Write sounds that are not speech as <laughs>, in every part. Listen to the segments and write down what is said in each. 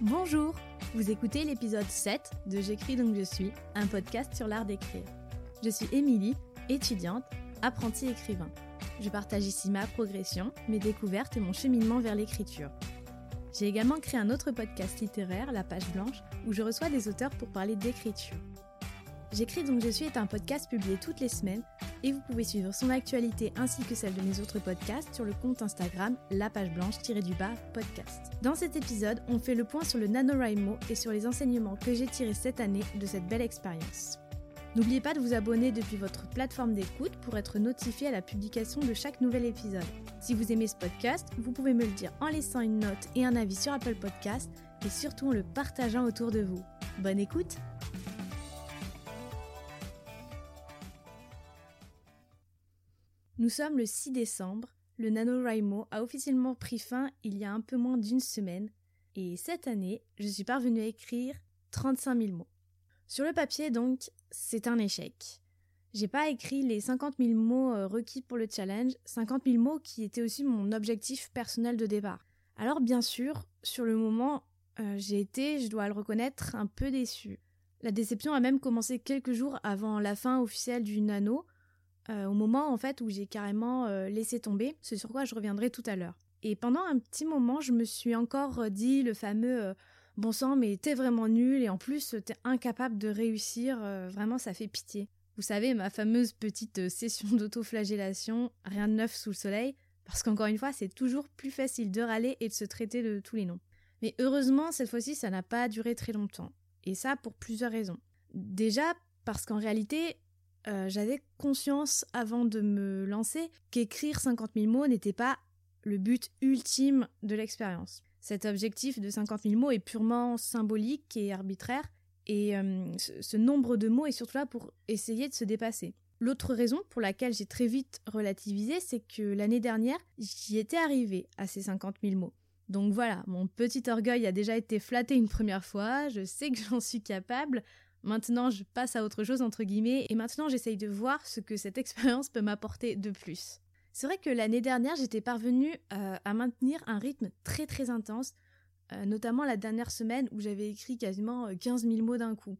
Bonjour, vous écoutez l'épisode 7 de J'écris donc je suis, un podcast sur l'art d'écrire. Je suis Émilie, étudiante, apprentie écrivain. Je partage ici ma progression, mes découvertes et mon cheminement vers l'écriture. J'ai également créé un autre podcast littéraire, La Page Blanche, où je reçois des auteurs pour parler d'écriture. J'écris donc je suis est un podcast publié toutes les semaines et vous pouvez suivre son actualité ainsi que celle de mes autres podcasts sur le compte Instagram la page blanche-du-bas podcast. Dans cet épisode, on fait le point sur le NaNoWriMo et sur les enseignements que j'ai tirés cette année de cette belle expérience. N'oubliez pas de vous abonner depuis votre plateforme d'écoute pour être notifié à la publication de chaque nouvel épisode. Si vous aimez ce podcast, vous pouvez me le dire en laissant une note et un avis sur Apple Podcast et surtout en le partageant autour de vous. Bonne écoute Nous sommes le 6 décembre, le NaNoWriMo a officiellement pris fin il y a un peu moins d'une semaine, et cette année, je suis parvenue à écrire 35 000 mots. Sur le papier, donc, c'est un échec. J'ai pas écrit les 50 000 mots euh, requis pour le challenge, 50 000 mots qui étaient aussi mon objectif personnel de départ. Alors bien sûr, sur le moment, euh, j'ai été, je dois le reconnaître, un peu déçue. La déception a même commencé quelques jours avant la fin officielle du nano, euh, au moment en fait où j'ai carrément euh, laissé tomber, ce sur quoi je reviendrai tout à l'heure. Et pendant un petit moment, je me suis encore euh, dit le fameux bon sang, mais t'es vraiment nul et en plus t'es incapable de réussir, vraiment ça fait pitié. Vous savez, ma fameuse petite session d'autoflagellation, rien de neuf sous le soleil, parce qu'encore une fois, c'est toujours plus facile de râler et de se traiter de tous les noms. Mais heureusement, cette fois-ci, ça n'a pas duré très longtemps. Et ça pour plusieurs raisons. Déjà, parce qu'en réalité, euh, j'avais conscience avant de me lancer qu'écrire 50 000 mots n'était pas le but ultime de l'expérience. Cet objectif de 50 000 mots est purement symbolique et arbitraire, et euh, ce, nombre de mots est surtout là pour essayer de se dépasser. L'autre raison pour laquelle j'ai très vite relativisé, c'est que l'année dernière, j'y étais arrivée à ces 50 000 mots. Donc voilà, mon petit orgueil a déjà été flatté une première fois, je sais que j'en suis capable, Maintenant, je passe à autre chose, entre guillemets, et maintenant j'essaye de voir ce que cette <laughs> expérience peut m'apporter de plus. C'est vrai que l'année dernière, j'étais parvenue euh, à maintenir un rythme très très intense, euh, notamment la dernière semaine où j'avais écrit quasiment 15 euh, 000 mots d'un coup.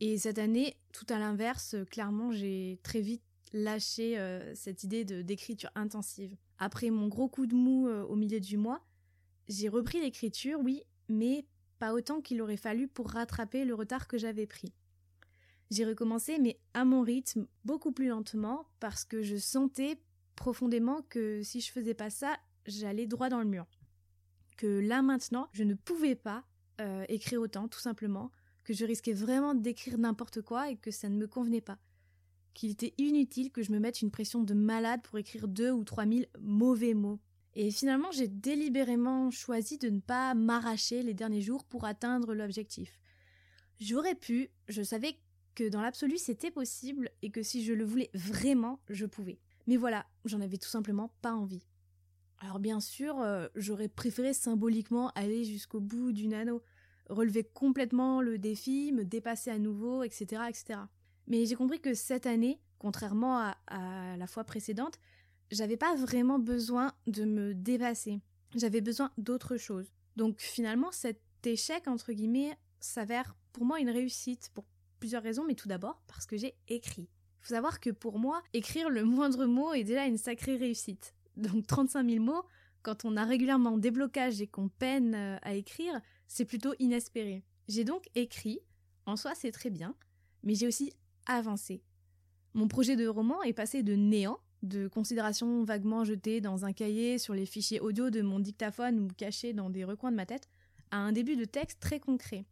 Et cette année, tout à l'inverse, clairement, j'ai très vite lâché cette idée d'écriture intensive. Après mon gros coup de mou au milieu du mois, j'ai repris l'écriture, oui, mais pas autant qu'il aurait fallu pour rattraper le retard que j'avais pris. J'ai recommencé, mais à mon rythme, beaucoup plus lentement, parce que je sentais profondément que si je faisais pas ça, j'allais droit dans le mur. Que là maintenant, je ne pouvais pas euh, écrire autant, tout simplement, que je risquais vraiment d'écrire n'importe quoi et que ça ne me convenait pas. Qu'il était inutile que je me mette une pression de malade pour écrire deux ou trois mille mauvais mots. Et finalement, j'ai délibérément choisi de ne pas m'arracher les derniers jours pour atteindre l'objectif. J'aurais pu, je savais que dans l'absolu c'était possible et que si je le voulais vraiment, je pouvais. Mais voilà, j'en avais tout simplement pas envie. Alors bien sûr, euh, j'aurais préféré symboliquement aller jusqu'au bout du nano, relever complètement le défi, me dépasser à nouveau, etc. etc. Mais j'ai compris que cette année, contrairement à, à la fois précédente, j'avais pas vraiment besoin de me dépasser. J'avais besoin d'autre chose. Donc finalement, cet échec, entre guillemets, s'avère pour moi une réussite pour plusieurs raisons, mais tout d'abord parce que j'ai écrit. Il faut savoir que pour moi, écrire le moindre mot est déjà une sacrée réussite. Donc 35 000 mots, quand on a régulièrement des blocages et qu'on peine euh, à écrire, c'est plutôt inespéré. J'ai donc écrit, en soi c'est très bien, mais j'ai aussi avancé. Mon projet de roman est passé de néant de considérations vaguement jetées dans un cahier sur les fichiers audio de mon dictaphone ou cachés dans des recoins de ma tête, à un début de texte très concret.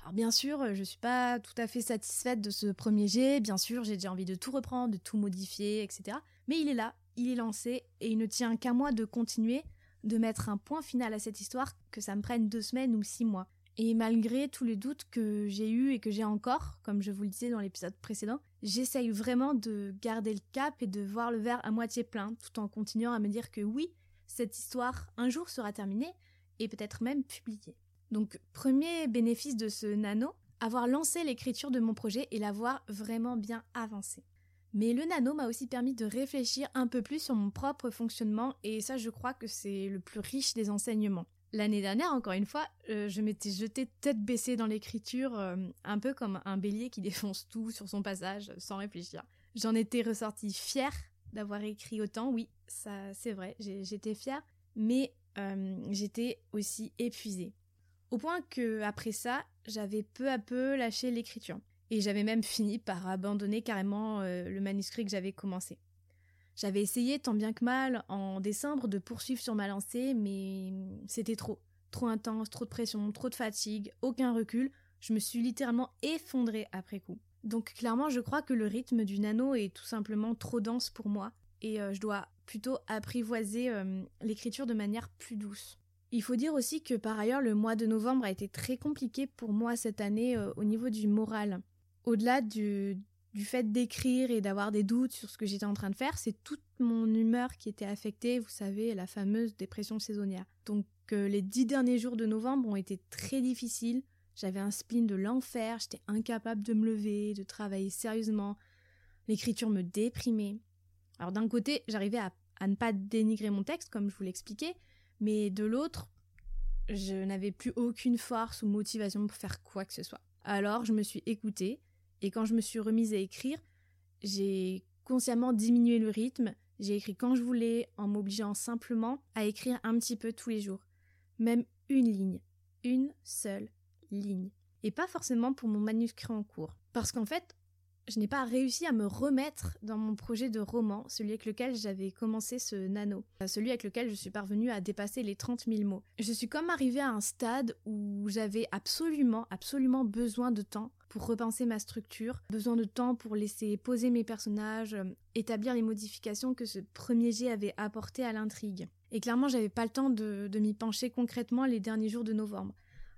Alors bien sûr, je suis pas tout à fait satisfaite de ce premier jet, bien sûr, j'ai déjà envie de tout reprendre, de tout modifier, etc. Mais il est là, il est lancé, et il ne tient qu'à moi de continuer, de mettre un point final à cette histoire, que ça me prenne deux semaines ou six mois. Et malgré tous les doutes que j'ai eus et que j'ai encore, comme je vous le disais dans l'épisode précédent, j'essaye vraiment de garder le cap et de voir le verre à moitié plein, tout en continuant à me dire que oui, cette histoire un jour sera terminée et peut-être même publiée. Donc premier bénéfice de ce nano, avoir lancé l'écriture de mon projet et l'avoir vraiment bien avancé. Mais le nano m'a aussi permis de réfléchir un peu plus sur mon propre fonctionnement et ça je crois que c'est le plus riche des enseignements. L'année dernière, encore une fois, euh, je m'étais jetée tête baissée dans l'écriture, euh, un peu comme un bélier qui <laughs> défonce tout sur son passage sans réfléchir. J'en étais ressortie fière d'avoir écrit autant, oui, ça c'est vrai, j'étais fière, mais euh, j'étais aussi épuisée. Au point que après ça, j'avais peu à peu lâché l'écriture. Et j'avais même fini par abandonner carrément le manuscrit que j'avais commencé. J'avais essayé tant bien que mal en décembre de poursuivre sur ma lancée, mais c'était trop. Trop intense, trop de pression, trop de fatigue, aucun recul. Je me suis littéralement effondrée après coup. Donc clairement, je crois que le rythme du nano est tout simplement trop dense pour moi et euh, je dois plutôt apprivoiser euh, l'écriture de manière plus douce. Il faut dire aussi que par ailleurs, le mois de novembre a été très compliqué pour moi cette année euh, au niveau du moral. Au-delà du, du fait d'écrire et d'avoir des doutes sur ce que j'étais en train de faire, c'est toute mon humeur qui était affectée, vous savez, la fameuse dépression saisonnière. Donc euh, les dix derniers jours de novembre ont été très difficiles. J'avais un spleen de l'enfer, j'étais incapable de me lever, de travailler sérieusement. L'écriture me déprimait. Alors d'un côté, j'arrivais à, à ne pas dénigrer mon texte, comme je vous l'expliquais, mais de l'autre, je n'avais plus aucune force ou motivation pour faire quoi que ce soit. Alors je me suis écoutée, et quand je me suis remise à écrire, j'ai consciemment diminué le rythme, j'ai écrit quand je voulais, en m'obligeant simplement à écrire un petit peu tous les jours. Même une ligne. Une seule ligne. Et pas forcément pour mon manuscrit en cours. Parce qu'en fait, je n'ai pas réussi à me remettre dans mon projet de roman, celui avec lequel j'avais commencé ce nano, celui avec lequel je suis parvenue à dépasser les 30 000 mots. Je suis comme arrivée à un stade où j'avais absolument, absolument besoin de temps pour repenser ma structure, besoin de temps pour laisser poser mes personnages, euh, établir les modifications que ce premier jet avait apportées à l'intrigue. Et clairement, j'avais pas le temps de, de m'y pencher concrètement les derniers jours de novembre.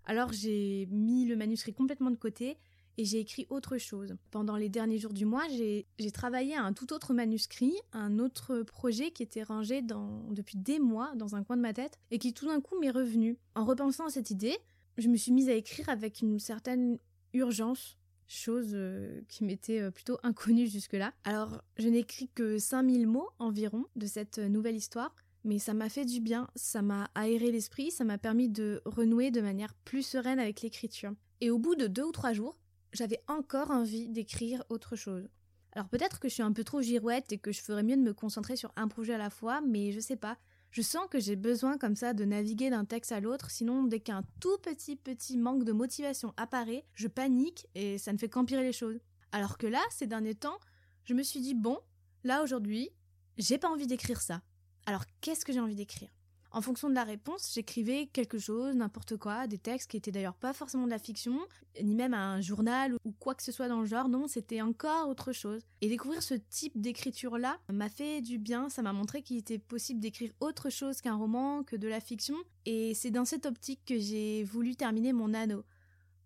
Alors j'ai mis le manuscrit complètement de côté et j'ai écrit autre chose. Pendant les derniers jours du mois, j'ai travaillé à un tout autre manuscrit, un autre projet qui était rangé dans, depuis des mois dans un coin de ma tête et qui tout d'un coup m'est revenu. En repensant à cette idée, je me suis mise à écrire avec une certaine urgence, chose euh, qui m'était euh, plutôt inconnue jusque-là. Alors, je n'écris que 5000 mots environ de cette euh, nouvelle histoire, mais ça m'a fait du bien, ça m'a aéré l'esprit, ça m'a permis de renouer de manière plus sereine avec l'écriture. Et au bout de deux ou trois jours, j'avais encore envie d'écrire autre chose. Alors peut-être que je suis un peu trop girouette et que je ferais mieux de me concentrer sur un projet à la fois, mais je sais pas, je sens que j'ai besoin comme ça de naviguer d'un texte à l'autre, sinon dès qu'un tout petit petit manque de motivation apparaît, je panique et ça ne fait qu'empirer les choses. Alors que là, ces derniers temps, je me suis dit bon, là aujourd'hui, j'ai pas envie d'écrire ça. Alors qu'est-ce que j'ai envie d'écrire? En fonction de la réponse, j'écrivais quelque chose, n'importe quoi, des textes qui étaient d'ailleurs pas forcément de la fiction, ni même un journal ou quoi que ce soit dans le genre, non, c'était encore autre chose. Et découvrir ce type d'écriture-là m'a fait du bien, ça m'a montré qu'il était possible d'écrire autre chose qu'un roman, que de la fiction, et c'est dans cette optique que j'ai voulu terminer mon anneau.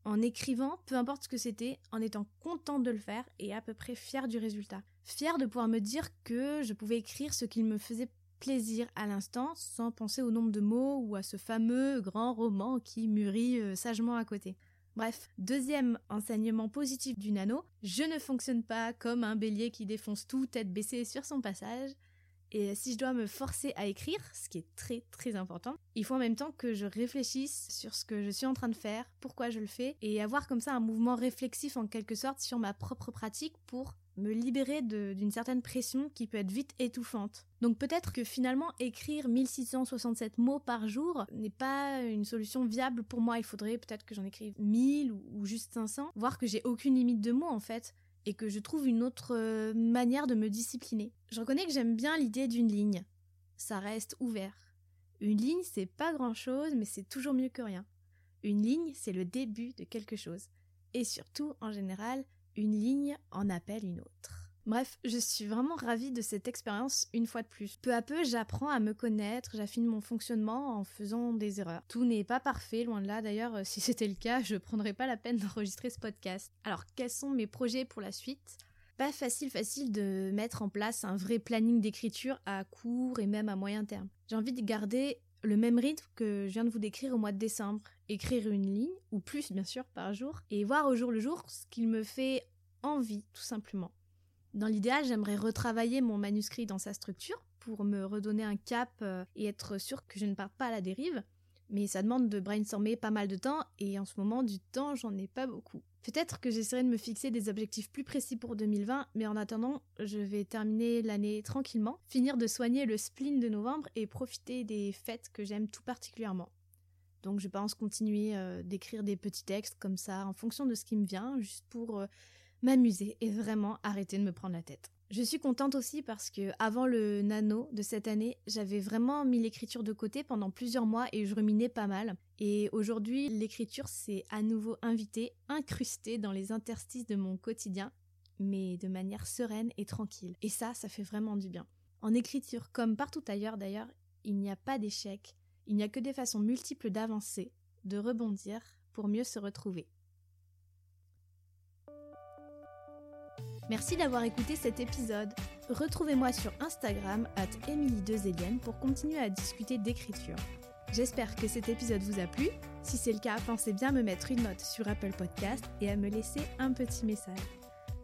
En écrivant, peu importe ce que c'était, en étant contente de le faire et à peu près fière du résultat. Fière de pouvoir me dire que je pouvais écrire ce qu'il me faisait plaisir à l'instant sans penser au nombre de mots ou à ce fameux grand roman qui mûrit euh, sagement à côté. Bref, deuxième enseignement positif du nano, je ne fonctionne pas comme un bélier qui défonce tout tête baissée sur son passage. Et si je dois me forcer à écrire, ce qui est très très important, il faut en même temps que je réfléchisse sur ce que je suis en train de faire, pourquoi je le fais, et avoir comme ça un mouvement réflexif en quelque sorte sur ma propre pratique pour me libérer d'une certaine pression qui peut être vite étouffante. Donc peut-être que finalement écrire 1667 mots par jour n'est pas une solution viable pour moi. Il faudrait peut-être que j'en écrive 1000 ou, juste 500, voire que j'ai aucune limite de mots en fait et que je trouve une autre euh, manière de me discipliner. Je reconnais que j'aime bien l'idée d'une ligne. Ça reste ouvert. Une ligne, c'est pas grand-chose, mais c'est toujours mieux que rien. Une ligne, c'est le début de quelque chose. Et surtout, en général, une ligne en appelle une autre. Bref, je suis vraiment ravie de cette expérience une fois de plus. Peu à peu, j'apprends à me connaître, j'affine mon fonctionnement en faisant des erreurs. Tout n'est pas parfait, loin de là. D'ailleurs, si c'était le cas, je prendrais pas la peine d'enregistrer ce podcast. Alors, quels sont mes projets pour la suite? Pas facile, facile de mettre en place un vrai planning d'écriture à court et même à moyen terme. J'ai envie de garder le même rythme que je viens de vous décrire au mois de décembre écrire une ligne, ou plus bien sûr par jour, et voir au jour le jour ce qu'il me fait envie, tout simplement. Dans l'idéal, j'aimerais retravailler mon manuscrit dans sa structure pour me redonner un cap euh, et être sûr que je ne parte pas à la dérive, mais ça demande de brainstormer pas mal de temps et en ce moment du temps j'en ai pas beaucoup. Peut-être que j'essaierai de me fixer des objectifs plus précis pour 2020, mais en attendant, je vais terminer l'année tranquillement, finir de soigner le spleen de novembre et profiter des fêtes que j'aime tout particulièrement. Donc je pense continuer euh, d'écrire des petits textes comme ça en fonction de ce qui me vient, juste pour euh, m'amuser et vraiment arrêter de me prendre la tête. Je suis contente aussi parce que avant le nano de cette année, j'avais vraiment mis l'écriture de côté pendant plusieurs mois et je ruminais pas mal. Et aujourd'hui, l'écriture s'est à nouveau invitée, incrustée dans les interstices de mon quotidien, mais de manière sereine et tranquille. Et ça, ça fait vraiment du bien. En écriture, comme partout ailleurs d'ailleurs, il n'y a pas d'échec, il n'y a que des façons multiples d'avancer, de rebondir pour mieux se retrouver. Merci d'avoir écouté cet épisode. Retrouvez-moi sur Instagram, at pour continuer à discuter d'écriture. J'espère que cet épisode vous a plu. Si c'est le cas, pensez bien me mettre une note sur Apple Podcast et à me laisser un petit message.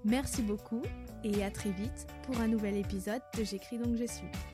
Merci beaucoup et à très vite pour un nouvel épisode de J'écris donc je suis.